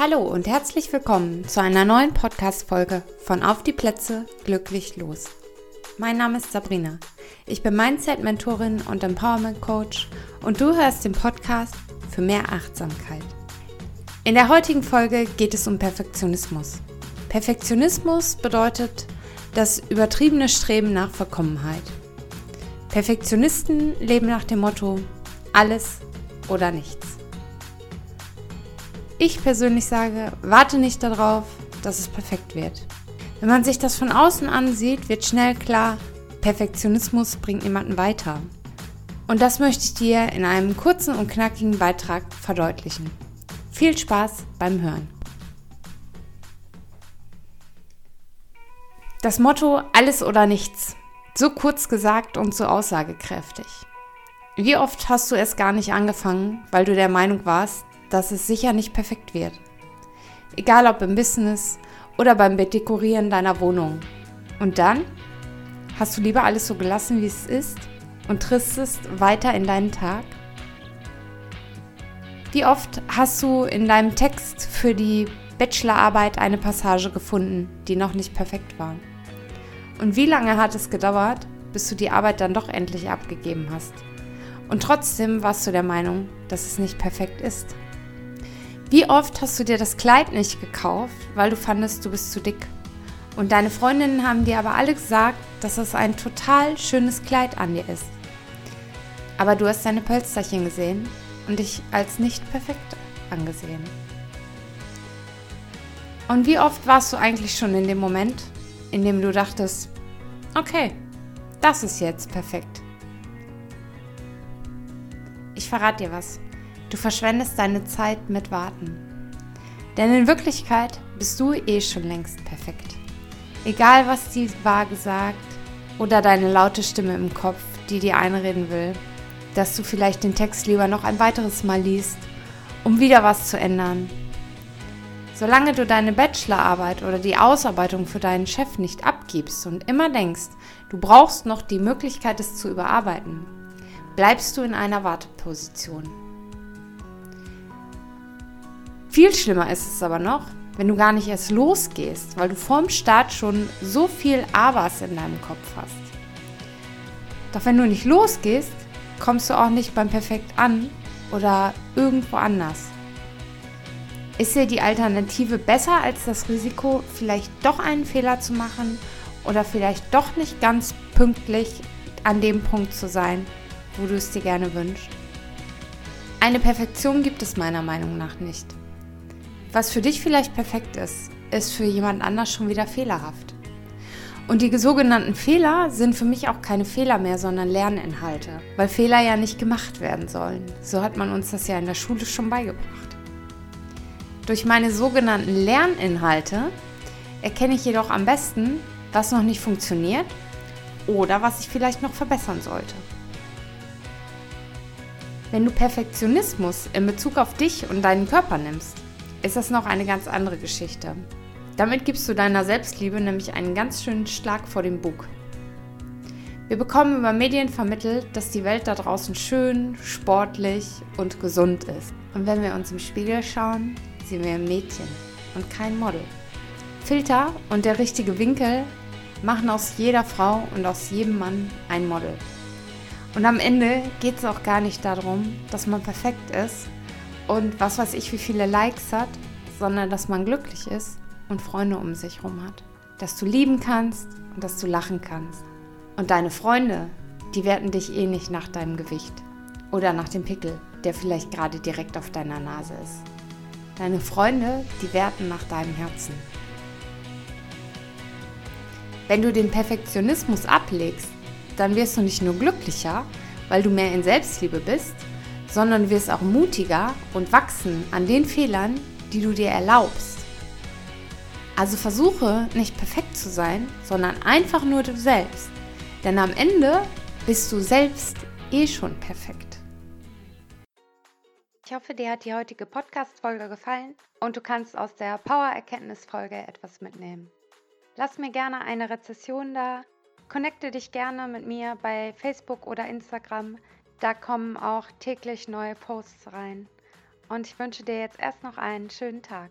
Hallo und herzlich willkommen zu einer neuen Podcast-Folge von Auf die Plätze glücklich los. Mein Name ist Sabrina. Ich bin Mindset-Mentorin und Empowerment-Coach und du hörst den Podcast für mehr Achtsamkeit. In der heutigen Folge geht es um Perfektionismus. Perfektionismus bedeutet das übertriebene Streben nach Vollkommenheit. Perfektionisten leben nach dem Motto alles oder nichts. Ich persönlich sage, warte nicht darauf, dass es perfekt wird. Wenn man sich das von außen ansieht, wird schnell klar, Perfektionismus bringt niemanden weiter. Und das möchte ich dir in einem kurzen und knackigen Beitrag verdeutlichen. Viel Spaß beim Hören. Das Motto alles oder nichts. So kurz gesagt und so aussagekräftig. Wie oft hast du es gar nicht angefangen, weil du der Meinung warst, dass es sicher nicht perfekt wird? Egal ob im Business oder beim Bedekorieren deiner Wohnung. Und dann hast du lieber alles so gelassen, wie es ist und tristest weiter in deinen Tag? Wie oft hast du in deinem Text für die Bachelorarbeit eine Passage gefunden, die noch nicht perfekt war? Und wie lange hat es gedauert, bis du die Arbeit dann doch endlich abgegeben hast? Und trotzdem warst du der Meinung, dass es nicht perfekt ist. Wie oft hast du dir das Kleid nicht gekauft, weil du fandest, du bist zu dick? Und deine Freundinnen haben dir aber alle gesagt, dass es ein total schönes Kleid an dir ist. Aber du hast deine Pölsterchen gesehen und dich als nicht perfekt angesehen. Und wie oft warst du eigentlich schon in dem Moment, in dem du dachtest, okay, das ist jetzt perfekt. Ich verrate dir was. Du verschwendest deine Zeit mit Warten. Denn in Wirklichkeit bist du eh schon längst perfekt. Egal, was die Waage sagt oder deine laute Stimme im Kopf, die dir einreden will, dass du vielleicht den Text lieber noch ein weiteres Mal liest, um wieder was zu ändern. Solange du deine Bachelorarbeit oder die Ausarbeitung für deinen Chef nicht abgibst und immer denkst, du brauchst noch die Möglichkeit, es zu überarbeiten, bleibst du in einer Warteposition. Viel schlimmer ist es aber noch, wenn du gar nicht erst losgehst, weil du vorm Start schon so viel Abers in deinem Kopf hast. Doch wenn du nicht losgehst, kommst du auch nicht beim Perfekt an oder irgendwo anders. Ist dir die Alternative besser als das Risiko, vielleicht doch einen Fehler zu machen oder vielleicht doch nicht ganz pünktlich an dem Punkt zu sein, wo du es dir gerne wünschst. Eine Perfektion gibt es meiner Meinung nach nicht. Was für dich vielleicht perfekt ist, ist für jemand anders schon wieder fehlerhaft. Und die sogenannten Fehler sind für mich auch keine Fehler mehr, sondern Lerninhalte, weil Fehler ja nicht gemacht werden sollen. So hat man uns das ja in der Schule schon beigebracht. Durch meine sogenannten Lerninhalte erkenne ich jedoch am besten, was noch nicht funktioniert oder was ich vielleicht noch verbessern sollte. Wenn du Perfektionismus in Bezug auf dich und deinen Körper nimmst, ist das noch eine ganz andere Geschichte. Damit gibst du deiner Selbstliebe nämlich einen ganz schönen Schlag vor den Bug. Wir bekommen über Medien vermittelt, dass die Welt da draußen schön, sportlich und gesund ist. Und wenn wir uns im Spiegel schauen, sehen wir ein Mädchen und kein Model. Filter und der richtige Winkel machen aus jeder Frau und aus jedem Mann ein Model. Und am Ende geht es auch gar nicht darum, dass man perfekt ist und was weiß ich, wie viele Likes hat, sondern dass man glücklich ist und Freunde um sich herum hat. Dass du lieben kannst und dass du lachen kannst. Und deine Freunde, die werten dich eh nicht nach deinem Gewicht oder nach dem Pickel, der vielleicht gerade direkt auf deiner Nase ist. Deine Freunde, die werten nach deinem Herzen. Wenn du den Perfektionismus ablegst dann wirst du nicht nur glücklicher, weil du mehr in Selbstliebe bist, sondern wirst auch mutiger und wachsen an den Fehlern, die du dir erlaubst. Also versuche nicht perfekt zu sein, sondern einfach nur du selbst. Denn am Ende bist du selbst eh schon perfekt. Ich hoffe, dir hat die heutige Podcast-Folge gefallen und du kannst aus der Power-Erkenntnis-Folge etwas mitnehmen. Lass mir gerne eine Rezession da Connecte dich gerne mit mir bei Facebook oder Instagram. Da kommen auch täglich neue Posts rein. Und ich wünsche dir jetzt erst noch einen schönen Tag.